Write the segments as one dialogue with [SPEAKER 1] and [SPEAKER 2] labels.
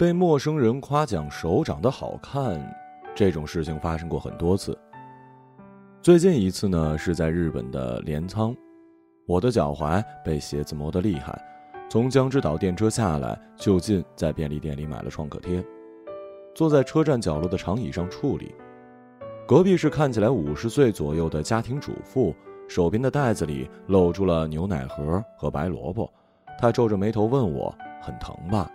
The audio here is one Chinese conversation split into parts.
[SPEAKER 1] 被陌生人夸奖手长得好看，这种事情发生过很多次。最近一次呢，是在日本的镰仓，我的脚踝被鞋子磨得厉害，从江之岛电车下来，就近在便利店里买了创可贴，坐在车站角落的长椅上处理。隔壁是看起来五十岁左右的家庭主妇，手边的袋子里露出了牛奶盒和白萝卜，她皱着眉头问我：“很疼吧？”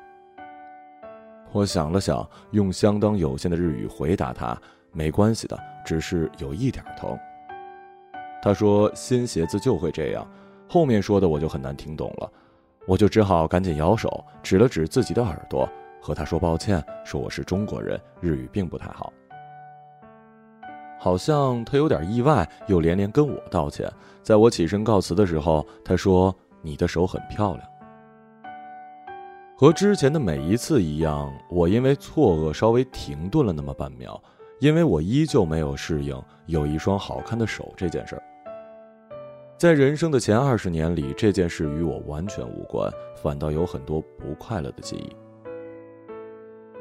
[SPEAKER 1] 我想了想，用相当有限的日语回答他：“没关系的，只是有一点疼。”他说：“新鞋子就会这样。”后面说的我就很难听懂了，我就只好赶紧摇手，指了指自己的耳朵，和他说抱歉，说我是中国人，日语并不太好。好像他有点意外，又连连跟我道歉。在我起身告辞的时候，他说：“你的手很漂亮。”和之前的每一次一样，我因为错愕稍微停顿了那么半秒，因为我依旧没有适应有一双好看的手这件事儿。在人生的前二十年里，这件事与我完全无关，反倒有很多不快乐的记忆。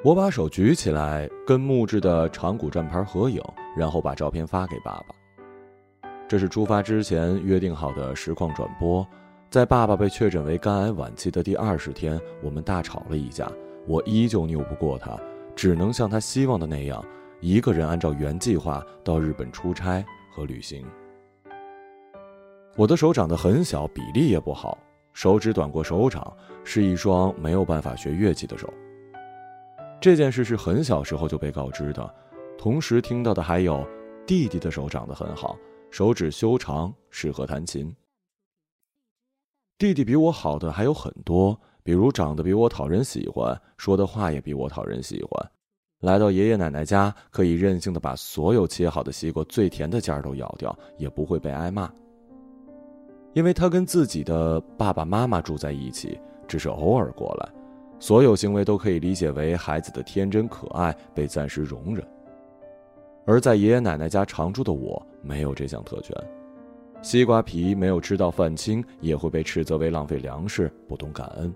[SPEAKER 1] 我把手举起来，跟木质的长谷站牌合影，然后把照片发给爸爸。这是出发之前约定好的实况转播。在爸爸被确诊为肝癌晚期的第二十天，我们大吵了一架。我依旧拗不过他，只能像他希望的那样，一个人按照原计划到日本出差和旅行。我的手长得很小，比例也不好，手指短过手掌，是一双没有办法学乐器的手。这件事是很小时候就被告知的，同时听到的还有弟弟的手长得很好，手指修长，适合弹琴。弟弟比我好的还有很多，比如长得比我讨人喜欢，说的话也比我讨人喜欢。来到爷爷奶奶家，可以任性的把所有切好的西瓜最甜的尖儿都咬掉，也不会被挨骂。因为他跟自己的爸爸妈妈住在一起，只是偶尔过来，所有行为都可以理解为孩子的天真可爱被暂时容忍。而在爷爷奶奶家常住的我，没有这项特权。西瓜皮没有吃到饭清，也会被斥责为浪费粮食、不懂感恩。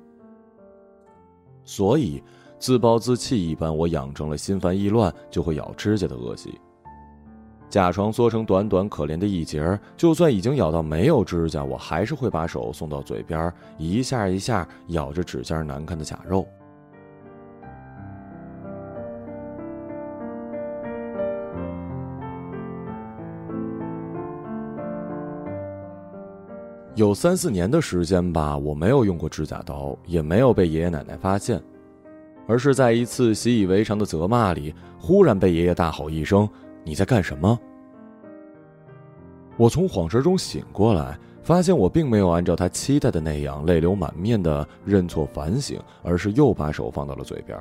[SPEAKER 1] 所以，自暴自弃一般，我养成了心烦意乱就会咬指甲的恶习。甲床缩成短短可怜的一截儿，就算已经咬到没有指甲，我还是会把手送到嘴边，一下一下咬着指尖难看的甲肉。有三四年的时间吧，我没有用过指甲刀，也没有被爷爷奶奶发现，而是在一次习以为常的责骂里，忽然被爷爷大吼一声：“你在干什么？”我从恍神中醒过来，发现我并没有按照他期待的那样泪流满面的认错反省，而是又把手放到了嘴边。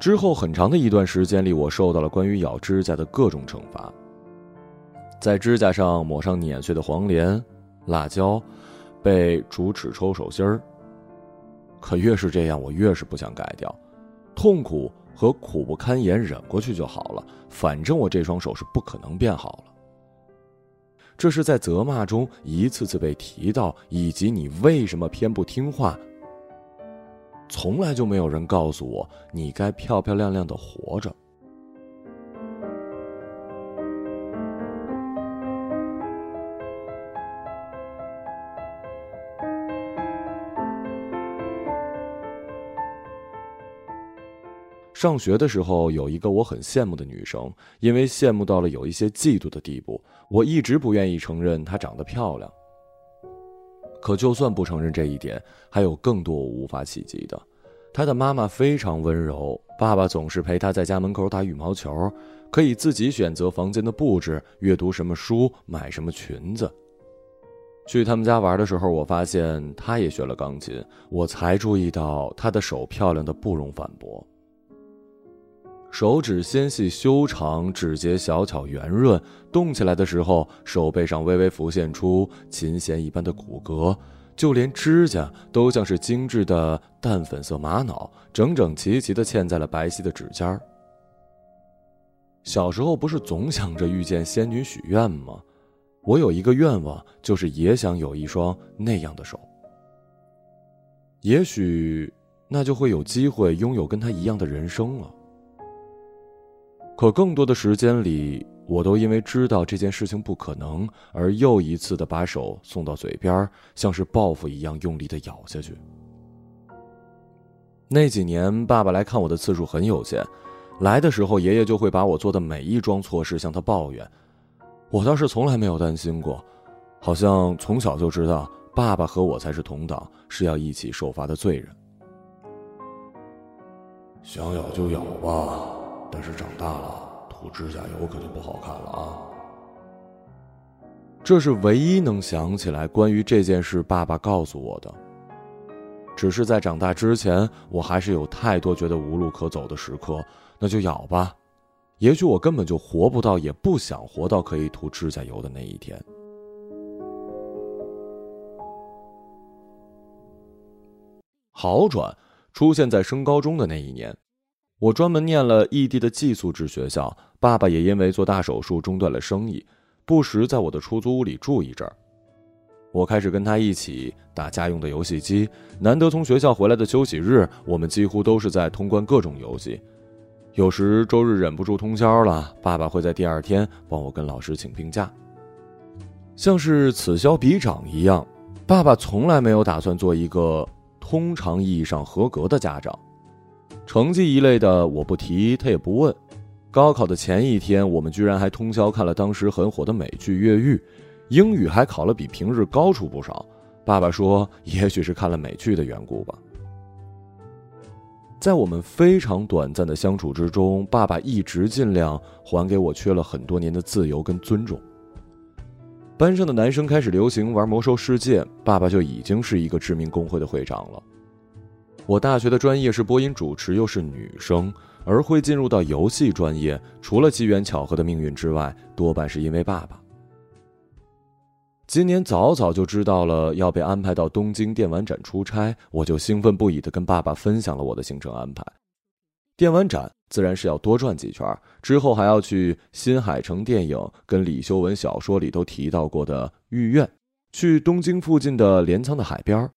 [SPEAKER 1] 之后很长的一段时间里，我受到了关于咬指甲的各种惩罚。在指甲上抹上碾碎的黄连、辣椒，被竹尺抽手心儿。可越是这样，我越是不想改掉。痛苦和苦不堪言，忍过去就好了。反正我这双手是不可能变好了。这是在责骂中一次次被提到，以及你为什么偏不听话。从来就没有人告诉我，你该漂漂亮亮的活着。上学的时候，有一个我很羡慕的女生，因为羡慕到了有一些嫉妒的地步，我一直不愿意承认她长得漂亮。可就算不承认这一点，还有更多我无法企及的。她的妈妈非常温柔，爸爸总是陪她在家门口打羽毛球，可以自己选择房间的布置、阅读什么书、买什么裙子。去他们家玩的时候，我发现她也学了钢琴，我才注意到她的手漂亮的不容反驳。手指纤细修长，指节小巧圆润，动起来的时候，手背上微微浮现出琴弦一般的骨骼，就连指甲都像是精致的淡粉色玛瑙，整整齐齐地嵌在了白皙的指尖儿。小时候不是总想着遇见仙女许愿吗？我有一个愿望，就是也想有一双那样的手。也许。那就会有机会拥有跟他一样的人生了。可更多的时间里，我都因为知道这件事情不可能，而又一次的把手送到嘴边，像是报复一样用力的咬下去。那几年，爸爸来看我的次数很有限，来的时候，爷爷就会把我做的每一桩错事向他抱怨，我倒是从来没有担心过，好像从小就知道爸爸和我才是同党，是要一起受罚的罪人。
[SPEAKER 2] 想咬就咬吧，但是长大了涂指甲油可就不好看了啊！
[SPEAKER 1] 这是唯一能想起来关于这件事爸爸告诉我的。只是在长大之前，我还是有太多觉得无路可走的时刻，那就咬吧。也许我根本就活不到，也不想活到可以涂指甲油的那一天。好转出现在升高中的那一年，我专门念了异地的寄宿制学校，爸爸也因为做大手术中断了生意，不时在我的出租屋里住一阵儿。我开始跟他一起打家用的游戏机，难得从学校回来的休息日，我们几乎都是在通关各种游戏。有时周日忍不住通宵了，爸爸会在第二天帮我跟老师请病假。像是此消彼长一样，爸爸从来没有打算做一个通常意义上合格的家长。成绩一类的我不提，他也不问。高考的前一天，我们居然还通宵看了当时很火的美剧《越狱》。英语还考了比平日高出不少，爸爸说，也许是看了美剧的缘故吧。在我们非常短暂的相处之中，爸爸一直尽量还给我缺了很多年的自由跟尊重。班上的男生开始流行玩魔兽世界，爸爸就已经是一个知名公会的会长了。我大学的专业是播音主持，又是女生，而会进入到游戏专业，除了机缘巧合的命运之外，多半是因为爸爸。今年早早就知道了要被安排到东京电玩展出差，我就兴奋不已的跟爸爸分享了我的行程安排。电玩展自然是要多转几圈，之后还要去新海诚电影跟李修文小说里都提到过的御苑，去东京附近的镰仓的海边儿。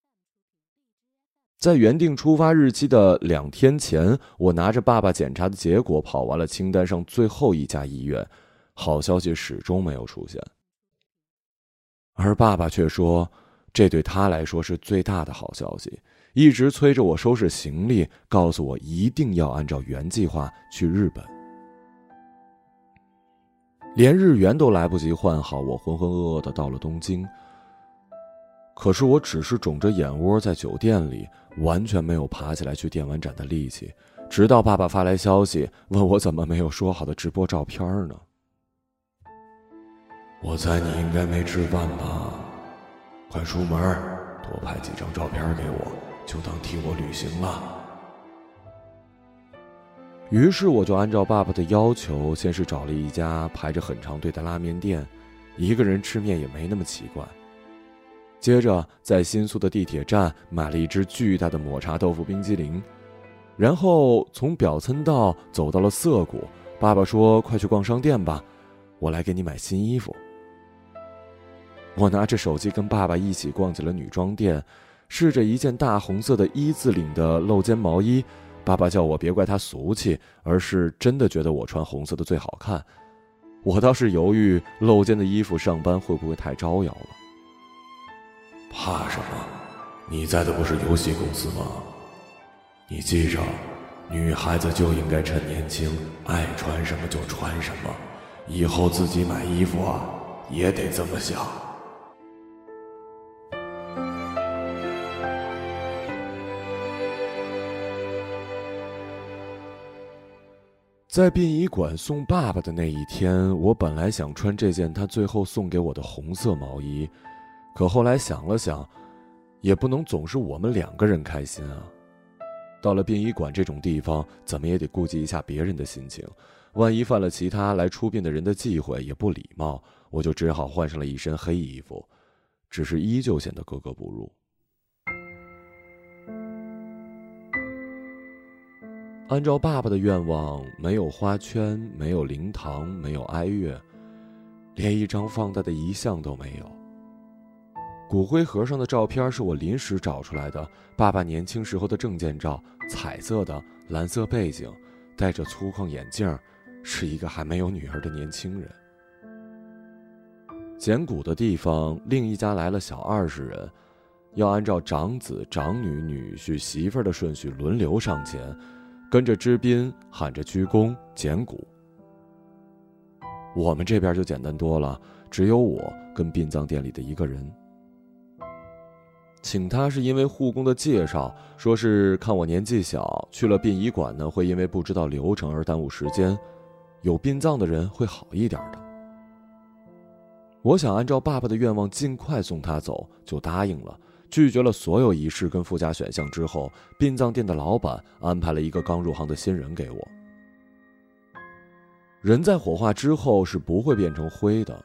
[SPEAKER 1] 在原定出发日期的两天前，我拿着爸爸检查的结果跑完了清单上最后一家医院，好消息始终没有出现。而爸爸却说，这对他来说是最大的好消息，一直催着我收拾行李，告诉我一定要按照原计划去日本。连日元都来不及换好，我浑浑噩噩的到了东京。可是我只是肿着眼窝在酒店里，完全没有爬起来去电玩展的力气。直到爸爸发来消息，问我怎么没有说好的直播照片呢？
[SPEAKER 2] 我猜你应该没吃饭吧？快出门，多拍几张照片给我，就当替我旅行了。
[SPEAKER 1] 于是我就按照爸爸的要求，先是找了一家排着很长队的拉面店，一个人吃面也没那么奇怪。接着在新宿的地铁站买了一只巨大的抹茶豆腐冰激凌，然后从表参道走到了涩谷。爸爸说：“快去逛商店吧，我来给你买新衣服。”我拿着手机跟爸爸一起逛起了女装店，试着一件大红色的一字领的露肩毛衣。爸爸叫我别怪他俗气，而是真的觉得我穿红色的最好看。我倒是犹豫露肩的衣服上班会不会太招摇了。
[SPEAKER 2] 怕什么？你在的不是游戏公司吗？你记着，女孩子就应该趁年轻，爱穿什么就穿什么。以后自己买衣服啊，也得这么想。
[SPEAKER 1] 在殡仪馆送爸爸的那一天，我本来想穿这件他最后送给我的红色毛衣，可后来想了想，也不能总是我们两个人开心啊。到了殡仪馆这种地方，怎么也得顾及一下别人的心情，万一犯了其他来出殡的人的忌讳，也不礼貌。我就只好换上了一身黑衣服，只是依旧显得格格不入。按照爸爸的愿望，没有花圈，没有灵堂，没有哀乐，连一张放大的遗像都没有。骨灰盒上的照片是我临时找出来的，爸爸年轻时候的证件照，彩色的，蓝色背景，戴着粗框眼镜，是一个还没有女儿的年轻人。捡骨的地方，另一家来了小二十人，要按照长子、长女、女婿、媳妇儿的顺序轮流上前，跟着支宾喊着鞠躬捡骨。我们这边就简单多了，只有我跟殡葬店里的一个人。请他是因为护工的介绍，说是看我年纪小，去了殡仪馆呢会因为不知道流程而耽误时间，有殡葬的人会好一点的。我想按照爸爸的愿望尽快送他走，就答应了，拒绝了所有仪式跟附加选项之后，殡葬店的老板安排了一个刚入行的新人给我。人在火化之后是不会变成灰的，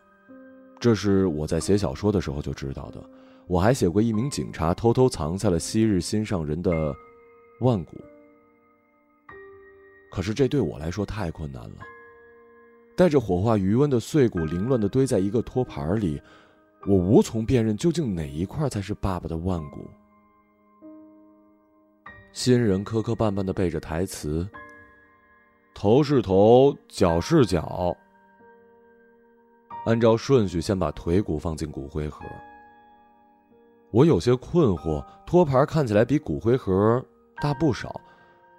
[SPEAKER 1] 这是我在写小说的时候就知道的。我还写过一名警察偷偷藏在了昔日心上人的腕骨，可是这对我来说太困难了。带着火化余温的碎骨凌乱地堆在一个托盘里，我无从辨认究竟哪一块才是爸爸的腕骨。新人磕磕绊绊地背着台词：“头是头，脚是脚。”按照顺序，先把腿骨放进骨灰盒。我有些困惑，托盘看起来比骨灰盒大不少，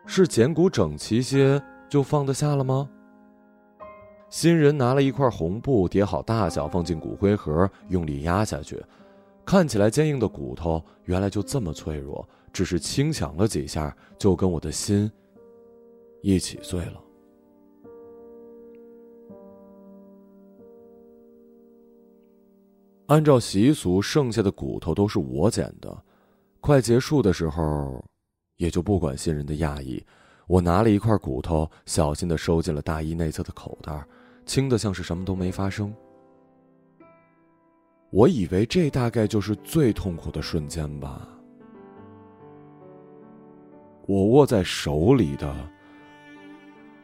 [SPEAKER 1] 是捡骨整齐些就放得下了吗？新人拿了一块红布叠好大小放进骨灰盒，用力压下去，看起来坚硬的骨头原来就这么脆弱，只是轻响了几下，就跟我的心一起碎了。按照习俗，剩下的骨头都是我捡的。快结束的时候，也就不管新人的讶异，我拿了一块骨头，小心的收进了大衣内侧的口袋，轻的像是什么都没发生。我以为这大概就是最痛苦的瞬间吧。我握在手里的，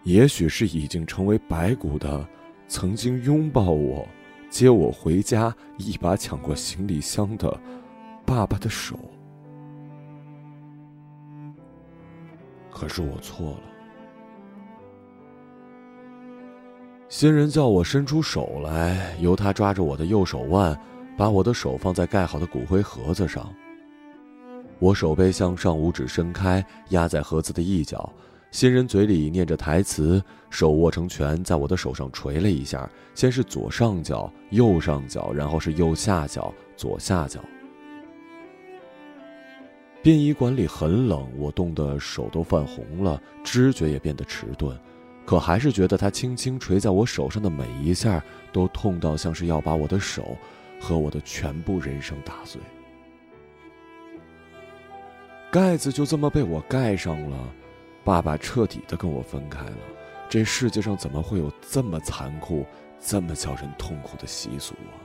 [SPEAKER 1] 也许是已经成为白骨的，曾经拥抱我。接我回家，一把抢过行李箱的爸爸的手。可是我错了。新人叫我伸出手来，由他抓着我的右手腕，把我的手放在盖好的骨灰盒子上。我手背向上，五指伸开，压在盒子的一角。新人嘴里念着台词，手握成拳，在我的手上捶了一下，先是左上角、右上角，然后是右下角、左下角。殡仪馆里很冷，我冻得手都泛红了，知觉也变得迟钝，可还是觉得他轻轻捶在我手上的每一下，都痛到像是要把我的手和我的全部人生打碎。盖子就这么被我盖上了。爸爸彻底的跟我分开了，这世界上怎么会有这么残酷、这么叫人痛苦的习俗啊？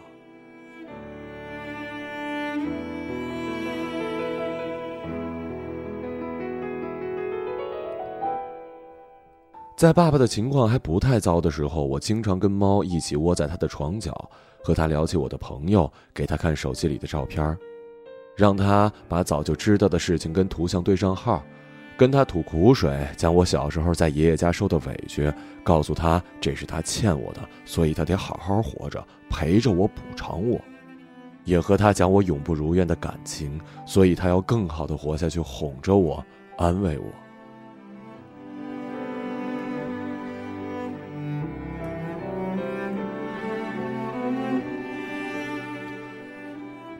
[SPEAKER 1] 在爸爸的情况还不太糟的时候，我经常跟猫一起窝在他的床角，和他聊起我的朋友，给他看手机里的照片，让他把早就知道的事情跟图像对上号。跟他吐苦水，将我小时候在爷爷家受的委屈，告诉他这是他欠我的，所以他得好好活着，陪着我补偿我；也和他讲我永不如愿的感情，所以他要更好的活下去，哄着我，安慰我。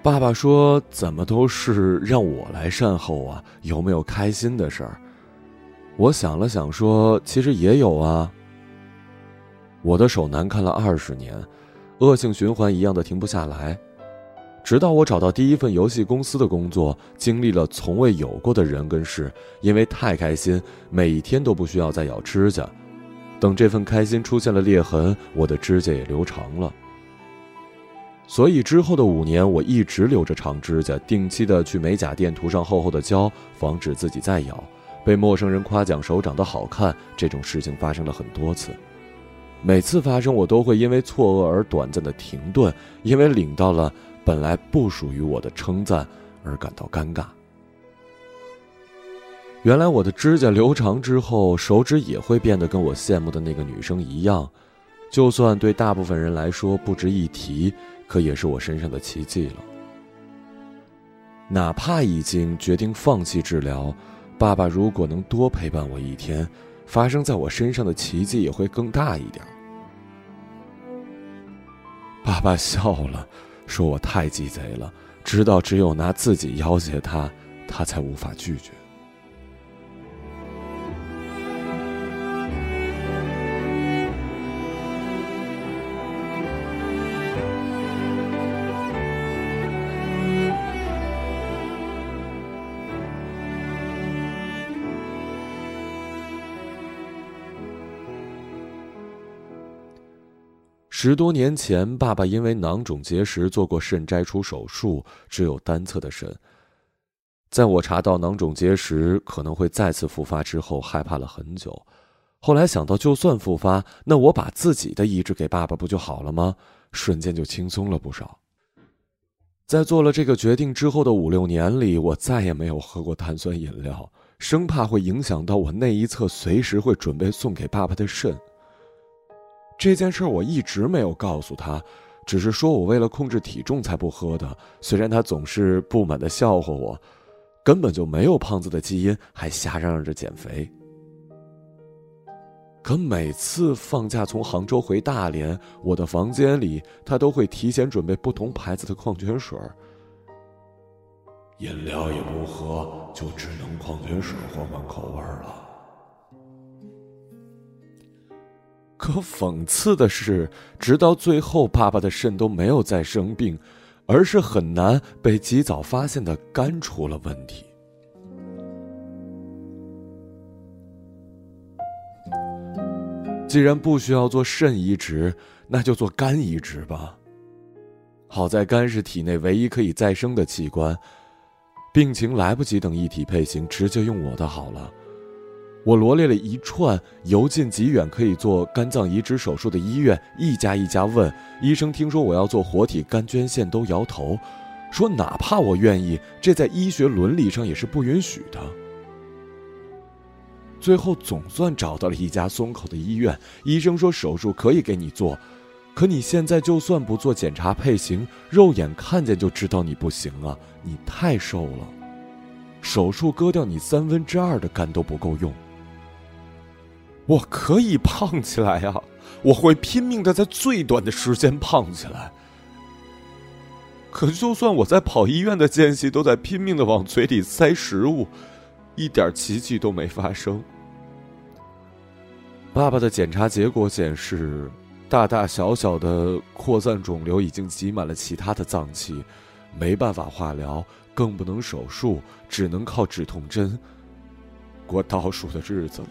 [SPEAKER 1] 爸爸说：“怎么都是让我来善后啊？有没有开心的事儿？”我想了想，说：“其实也有啊。我的手难看了二十年，恶性循环一样的停不下来，直到我找到第一份游戏公司的工作，经历了从未有过的人跟事，因为太开心，每一天都不需要再咬指甲。等这份开心出现了裂痕，我的指甲也留长了。”所以之后的五年，我一直留着长指甲，定期的去美甲店涂上厚厚的胶，防止自己再咬。被陌生人夸奖手长得好看，这种事情发生了很多次。每次发生，我都会因为错愕而短暂的停顿，因为领到了本来不属于我的称赞而感到尴尬。原来我的指甲留长之后，手指也会变得跟我羡慕的那个女生一样，就算对大部分人来说不值一提，可也是我身上的奇迹了。哪怕已经决定放弃治疗，爸爸如果能多陪伴我一天，发生在我身上的奇迹也会更大一点。爸爸笑了，说我太鸡贼了，知道只有拿自己要挟他，他才无法拒绝。十多年前，爸爸因为囊肿结石做过肾摘除手术，只有单侧的肾。在我查到囊肿结石可能会再次复发之后，害怕了很久。后来想到，就算复发，那我把自己的移植给爸爸不就好了吗？瞬间就轻松了不少。在做了这个决定之后的五六年里，我再也没有喝过碳酸饮料，生怕会影响到我那一侧随时会准备送给爸爸的肾。这件事我一直没有告诉他，只是说我为了控制体重才不喝的。虽然他总是不满的笑话我，根本就没有胖子的基因，还瞎嚷嚷着减肥。可每次放假从杭州回大连，我的房间里他都会提前准备不同牌子的矿泉水
[SPEAKER 2] 饮料也不喝，就只能矿泉水换换口味了。
[SPEAKER 1] 可讽刺的是，直到最后，爸爸的肾都没有再生病，而是很难被及早发现的肝出了问题。既然不需要做肾移植，那就做肝移植吧。好在肝是体内唯一可以再生的器官，病情来不及等一体配型，直接用我的好了。我罗列了一串由近及远可以做肝脏移植手术的医院，一家一家问医生。听说我要做活体肝捐献，都摇头，说哪怕我愿意，这在医学伦理上也是不允许的。最后总算找到了一家松口的医院，医生说手术可以给你做，可你现在就算不做检查配型，肉眼看见就知道你不行啊，你太瘦了，手术割掉你三分之二的肝都不够用。我可以胖起来呀！我会拼命的在最短的时间胖起来。可就算我在跑医院的间隙都在拼命的往嘴里塞食物，一点奇迹都没发生。爸爸的检查结果显示，大大小小的扩散肿瘤已经挤满了其他的脏器，没办法化疗，更不能手术，只能靠止痛针过倒数的日子了。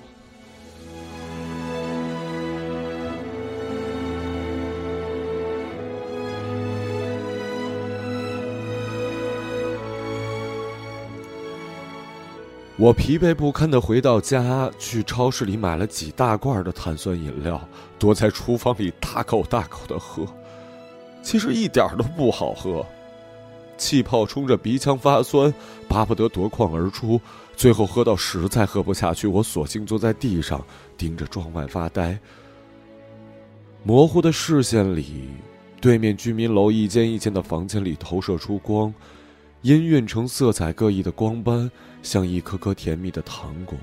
[SPEAKER 1] 我疲惫不堪的回到家，去超市里买了几大罐的碳酸饮料，躲在厨房里大口大口的喝。其实一点都不好喝，气泡冲着鼻腔发酸，巴不得夺眶而出。最后喝到实在喝不下去，我索性坐在地上，盯着窗外发呆。模糊的视线里，对面居民楼一间一间的房间里投射出光。氤氲成色彩各异的光斑，像一颗颗甜蜜的糖果。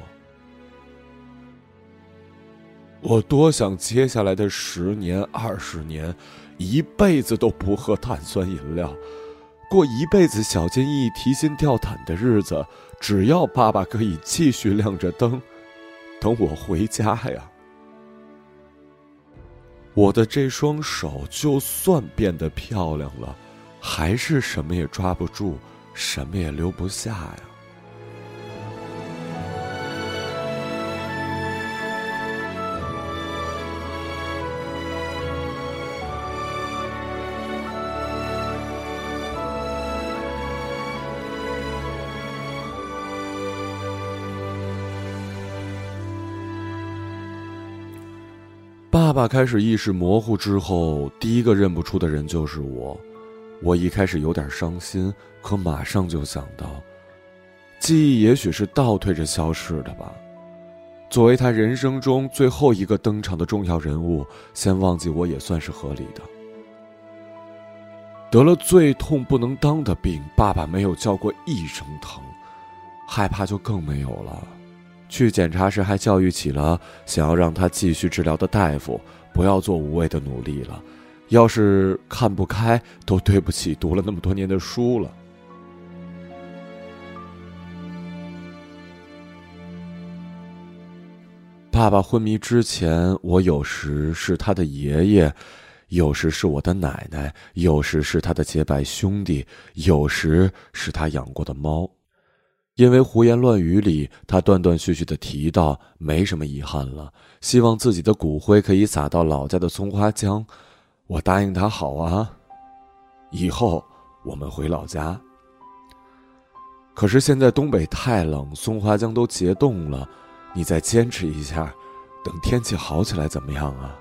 [SPEAKER 1] 我多想接下来的十年、二十年，一辈子都不喝碳酸饮料，过一辈子小心翼翼、提心吊胆的日子。只要爸爸可以继续亮着灯，等我回家呀。我的这双手就算变得漂亮了，还是什么也抓不住。什么也留不下呀！爸爸开始意识模糊之后，第一个认不出的人就是我。我一开始有点伤心，可马上就想到，记忆也许是倒退着消失的吧。作为他人生中最后一个登场的重要人物，先忘记我也算是合理的。得了最痛不能当的病，爸爸没有叫过一声疼，害怕就更没有了。去检查时还教育起了想要让他继续治疗的大夫，不要做无谓的努力了。要是看不开，都对不起读了那么多年的书了。爸爸昏迷之前，我有时是他的爷爷，有时是我的奶奶，有时是他的结拜兄弟，有时是他养过的猫。因为胡言乱语里，他断断续续的提到没什么遗憾了，希望自己的骨灰可以撒到老家的松花江。我答应他好啊，以后我们回老家。可是现在东北太冷，松花江都结冻了。你再坚持一下，等天气好起来怎么样啊？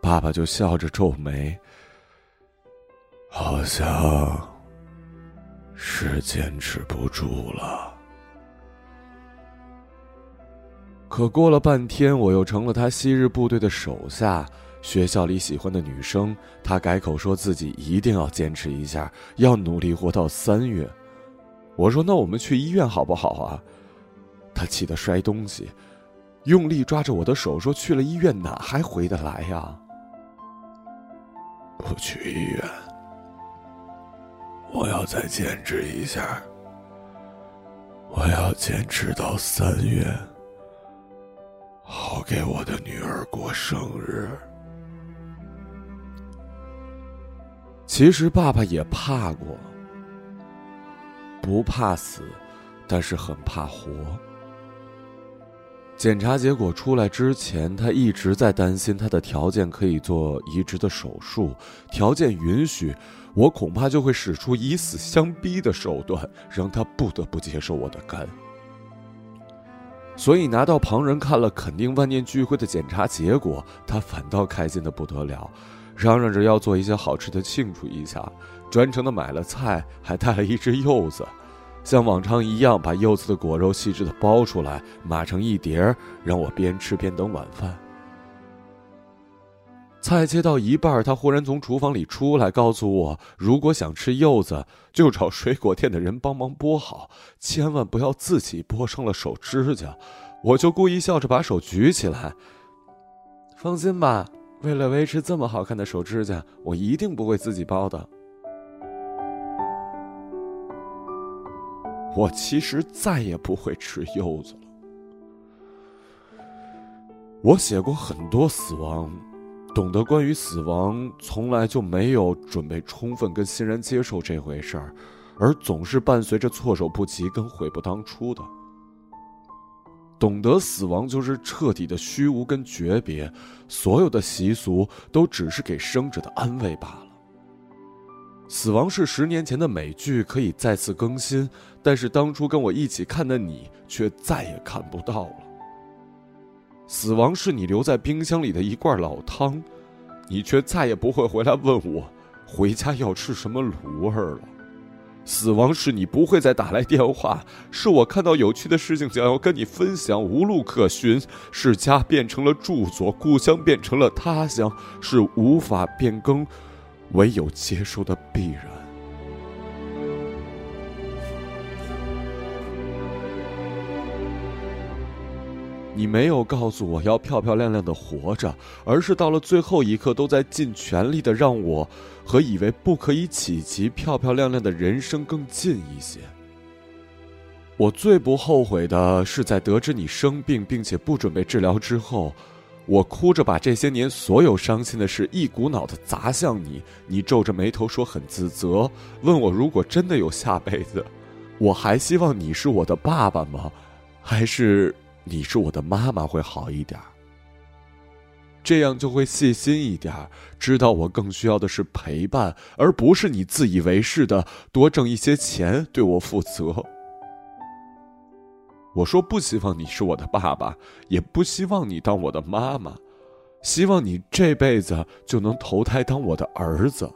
[SPEAKER 1] 爸爸就笑着皱眉，
[SPEAKER 2] 好像是坚持不住了。
[SPEAKER 1] 可过了半天，我又成了他昔日部队的手下，学校里喜欢的女生，他改口说自己一定要坚持一下，要努力活到三月。我说：“那我们去医院好不好啊？”他气得摔东西，用力抓着我的手说：“去了医院哪还回得来呀？”
[SPEAKER 2] 不去医院，我要再坚持一下。我要坚持到三月，好给我的女儿过生日。
[SPEAKER 1] 其实爸爸也怕过。不怕死，但是很怕活。检查结果出来之前，他一直在担心他的条件可以做移植的手术，条件允许，我恐怕就会使出以死相逼的手段，让他不得不接受我的肝。所以拿到旁人看了肯定万念俱灰的检查结果，他反倒开心的不得了，嚷嚷着要做一些好吃的庆祝一下。专程的买了菜，还带了一只柚子，像往常一样把柚子的果肉细致的剥出来，码成一碟让我边吃边等晚饭。菜切到一半，他忽然从厨房里出来，告诉我，如果想吃柚子，就找水果店的人帮忙剥好，千万不要自己剥伤了手指甲。我就故意笑着把手举起来，放心吧，为了维持这么好看的手指甲，我一定不会自己剥的。我其实再也不会吃柚子了。我写过很多死亡，懂得关于死亡，从来就没有准备充分跟欣然接受这回事儿，而总是伴随着措手不及跟悔不当初的。懂得死亡就是彻底的虚无跟诀别，所有的习俗都只是给生者的安慰罢了。死亡是十年前的美剧，可以再次更新，但是当初跟我一起看的你却再也看不到了。死亡是你留在冰箱里的一罐老汤，你却再也不会回来问我回家要吃什么卤味了。死亡是你不会再打来电话，是我看到有趣的事情想要跟你分享无路可寻，是家变成了住所，故乡变成了他乡，是无法变更。唯有接受的必然。你没有告诉我要漂漂亮亮的活着，而是到了最后一刻都在尽全力的让我和以为不可以企及漂漂亮亮的人生更近一些。我最不后悔的是在得知你生病并且不准备治疗之后。我哭着把这些年所有伤心的事一股脑的砸向你，你皱着眉头说很自责，问我如果真的有下辈子，我还希望你是我的爸爸吗？还是你是我的妈妈会好一点？这样就会细心一点，知道我更需要的是陪伴，而不是你自以为是的多挣一些钱对我负责。我说不希望你是我的爸爸，也不希望你当我的妈妈，希望你这辈子就能投胎当我的儿子，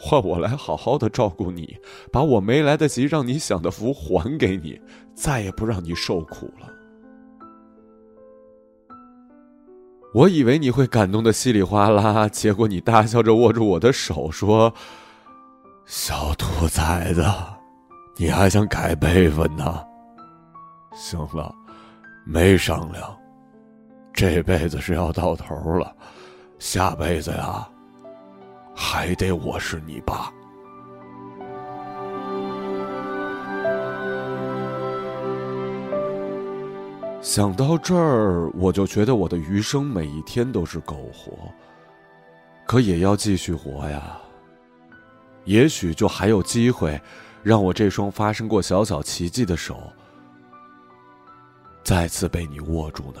[SPEAKER 1] 换我来好好的照顾你，把我没来得及让你享的福还给你，再也不让你受苦了。我以为你会感动的稀里哗啦，结果你大笑着握住我的手说：“
[SPEAKER 2] 小兔崽子，你还想改辈分呢？行了，没商量。这辈子是要到头了，下辈子呀，还得我是你爸。”
[SPEAKER 1] 想到这儿，我就觉得我的余生每一天都是苟活，可也要继续活呀。也许就还有机会，让我这双发生过小小奇迹的手，再次被你握住呢。